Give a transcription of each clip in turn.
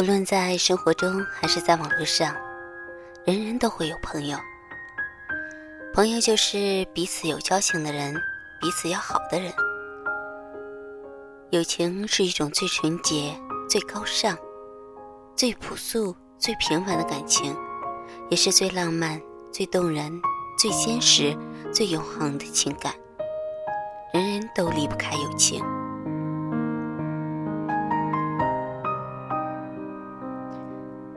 无论在生活中还是在网络上，人人都会有朋友。朋友就是彼此有交情的人，彼此要好的人。友情是一种最纯洁、最高尚、最朴素、最平凡的感情，也是最浪漫、最动人、最坚实、最永恒的情感。人人都离不开友情。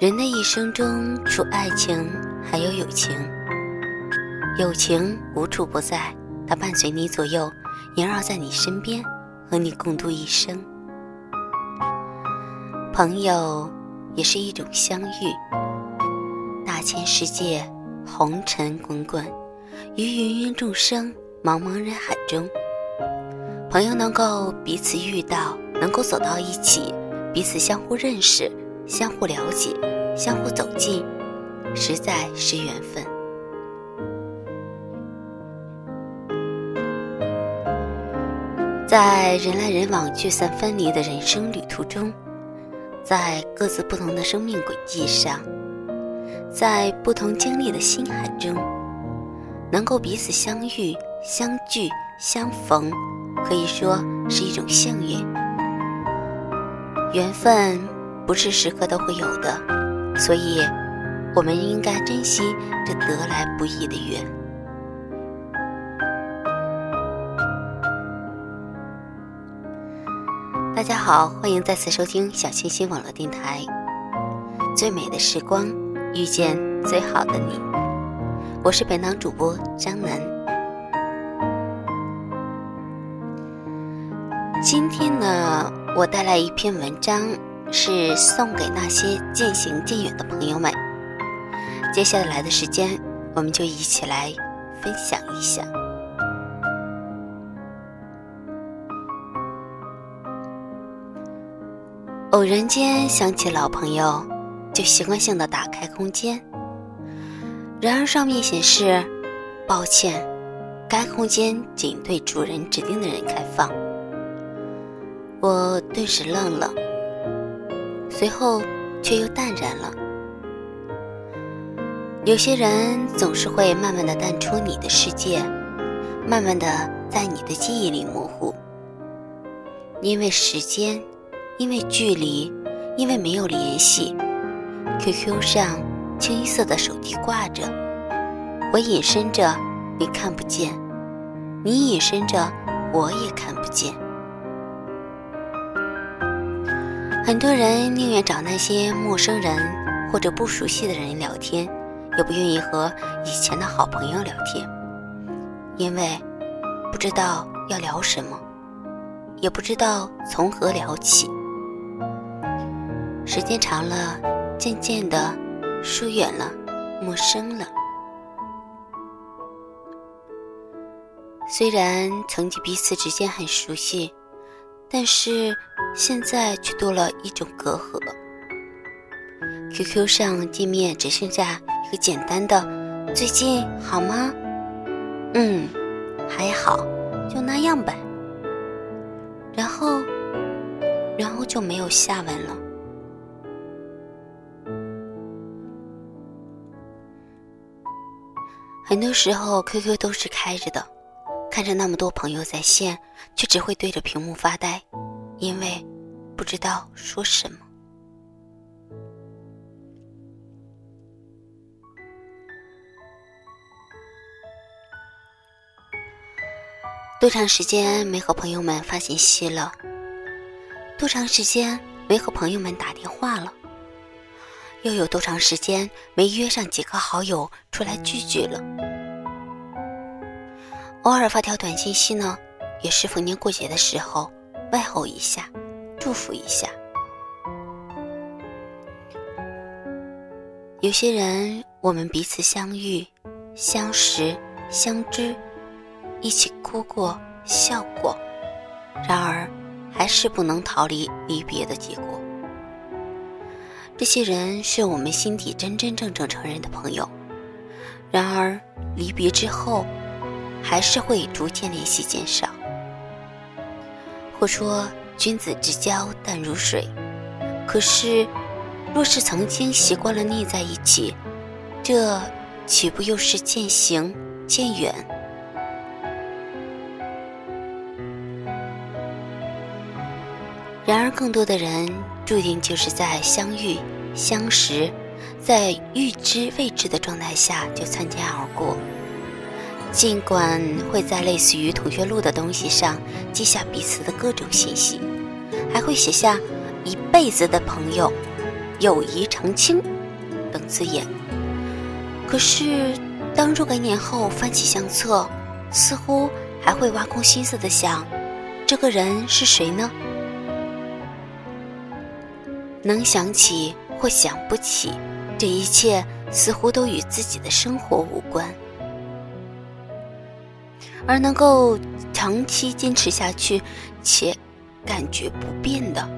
人的一生中，除爱情，还有友情。友情无处不在，它伴随你左右，萦绕在你身边，和你共度一生。朋友也是一种相遇。大千世界，红尘滚滚，于芸芸众生，茫茫人海中，朋友能够彼此遇到，能够走到一起，彼此相互认识，相互了解。相互走近，实在是缘分。在人来人往、聚散分离的人生旅途中，在各自不同的生命轨迹上，在不同经历的心海中，能够彼此相遇、相聚、相逢，可以说是一种幸运。缘分不是时刻都会有的。所以，我们应该珍惜这得来不易的缘。大家好，欢迎再次收听小清新网络电台。最美的时光，遇见最好的你。我是本档主播张楠。今天呢，我带来一篇文章。是送给那些渐行渐远的朋友们。接下来的时间，我们就一起来分享一下。偶然间想起老朋友，就习惯性的打开空间，然而上面显示：“抱歉，该空间仅对主人指定的人开放。”我顿时愣了。随后，却又淡然了。有些人总是会慢慢的淡出你的世界，慢慢的在你的记忆里模糊。因为时间，因为距离，因为没有联系，QQ 上清一色的手机挂着，我隐身着，你看不见；你隐身着，我也看不见。很多人宁愿找那些陌生人或者不熟悉的人聊天，也不愿意和以前的好朋友聊天，因为不知道要聊什么，也不知道从何聊起。时间长了，渐渐的疏远了，陌生了。虽然曾经彼此之间很熟悉。但是现在却多了一种隔阂。QQ 上见面只剩下一个简单的“最近好吗？”“嗯，还好，就那样呗。”然后，然后就没有下文了。很多时候 QQ 都是开着的，看着那么多朋友在线，却只会对着屏幕发呆，因为不知道说什么。多长时间没和朋友们发信息了？多长时间没和朋友们打电话了？又有多长时间没约上几个好友出来聚聚了？偶尔发条短信息呢，也是逢年过节的时候问候一下，祝福一下。有些人，我们彼此相遇、相识、相知，一起哭过、笑过，然而还是不能逃离离别的结果。这些人是我们心底真真正正承认的朋友，然而离别之后，还是会逐渐联系减少。或说君子之交淡如水，可是，若是曾经习惯了腻在一起，这岂不又是渐行渐远？然而，更多的人。注定就是在相遇、相识，在预知未知的状态下就擦肩而过。尽管会在类似于同学录的东西上记下彼此的各种信息，还会写下“一辈子的朋友”“友谊长青”等字眼。可是，当若干年后翻起相册，似乎还会挖空心思的想：这个人是谁呢？能想起或想不起，这一切似乎都与自己的生活无关。而能够长期坚持下去且感觉不变的，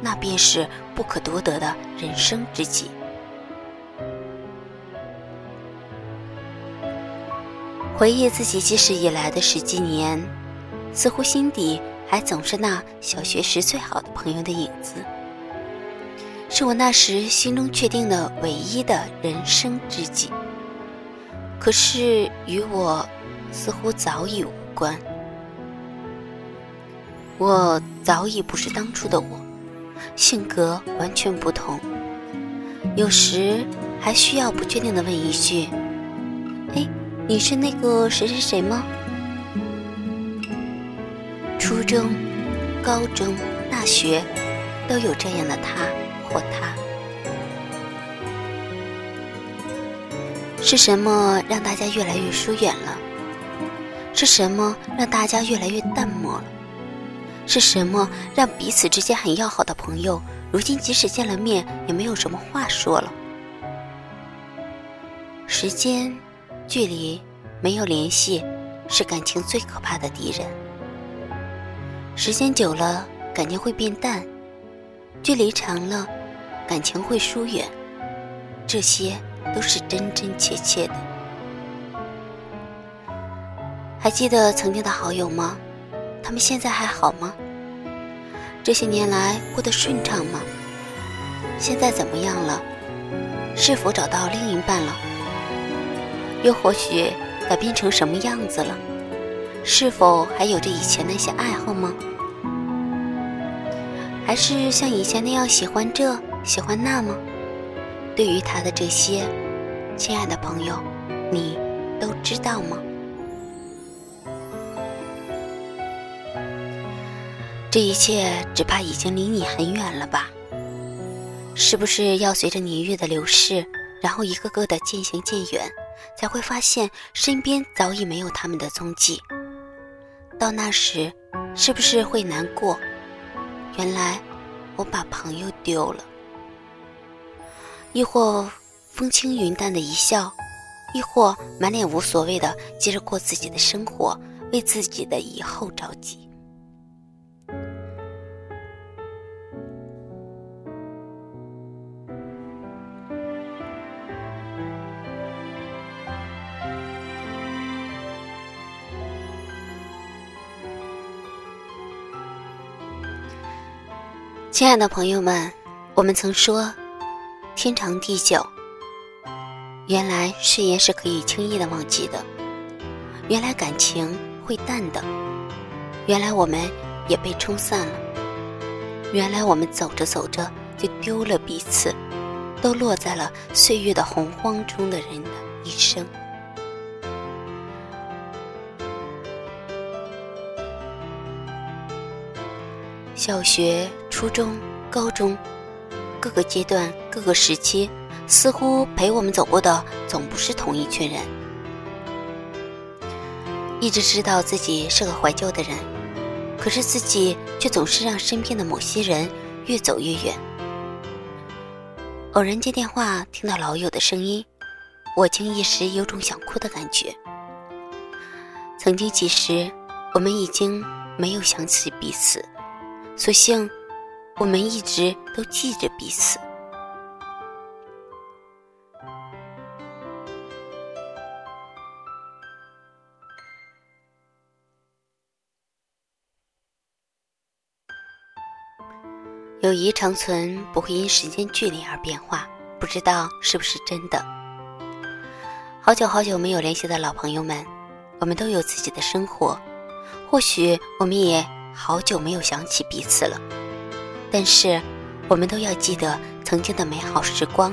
那便是不可多得的人生知己。回忆自己记事以来的十几年，似乎心底还总是那小学时最好的朋友的影子。是我那时心中确定的唯一的人生知己。可是与我似乎早已无关，我早已不是当初的我，性格完全不同。有时还需要不确定的问一句：“哎，你是那个谁谁谁吗？”初中、高中、大学都有这样的他。或他，是什么让大家越来越疏远了？是什么让大家越来越淡漠了？是什么让彼此之间很要好的朋友，如今即使见了面也没有什么话说了？时间、距离、没有联系，是感情最可怕的敌人。时间久了，感情会变淡；距离长了。感情会疏远，这些都是真真切切的。还记得曾经的好友吗？他们现在还好吗？这些年来过得顺畅吗？现在怎么样了？是否找到另一半了？又或许改变成什么样子了？是否还有着以前那些爱好吗？还是像以前那样喜欢这？喜欢那吗，对于他的这些，亲爱的朋友，你都知道吗？这一切只怕已经离你很远了吧？是不是要随着年月的流逝，然后一个个的渐行渐远，才会发现身边早已没有他们的踪迹？到那时，是不是会难过？原来我把朋友丢了。亦或风轻云淡的一笑，亦或满脸无所谓的接着过自己的生活，为自己的以后着急。亲爱的朋友们，我们曾说。天长地久，原来誓言是可以轻易的忘记的，原来感情会淡的，原来我们也被冲散了，原来我们走着走着就丢了彼此，都落在了岁月的洪荒中的人的一生。小学、初中、高中，各个阶段、各个时期，似乎陪我们走过的总不是同一群人。一直知道自己是个怀旧的人，可是自己却总是让身边的某些人越走越远。偶然接电话，听到老友的声音，我竟一时有种想哭的感觉。曾经几时，我们已经没有想起彼此。所幸，我们一直都记着彼此。友谊长存不会因时间距离而变化，不知道是不是真的。好久好久没有联系的老朋友们，我们都有自己的生活，或许我们也。好久没有想起彼此了，但是我们都要记得曾经的美好时光，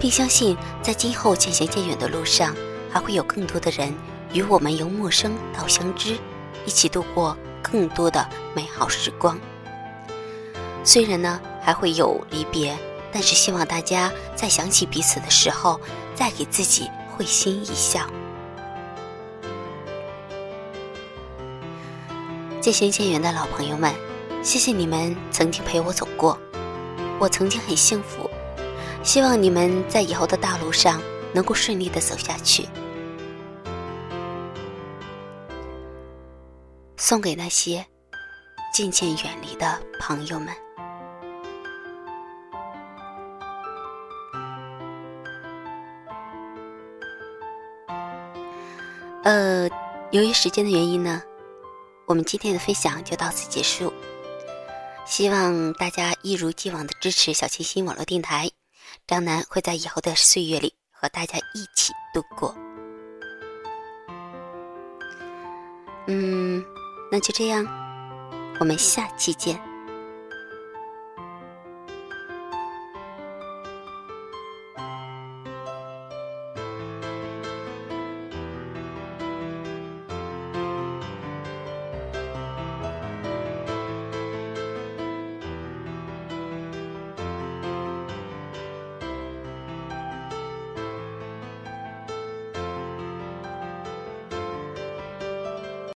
并相信在今后渐行渐远的路上，还会有更多的人与我们由陌生到相知，一起度过更多的美好时光。虽然呢还会有离别，但是希望大家在想起彼此的时候，再给自己会心一笑。渐行渐远的老朋友们，谢谢你们曾经陪我走过，我曾经很幸福。希望你们在以后的道路上能够顺利的走下去。送给那些渐渐远离的朋友们。呃，由于时间的原因呢。我们今天的分享就到此结束，希望大家一如既往的支持小清新网络电台，张楠会在以后的岁月里和大家一起度过。嗯，那就这样，我们下期见。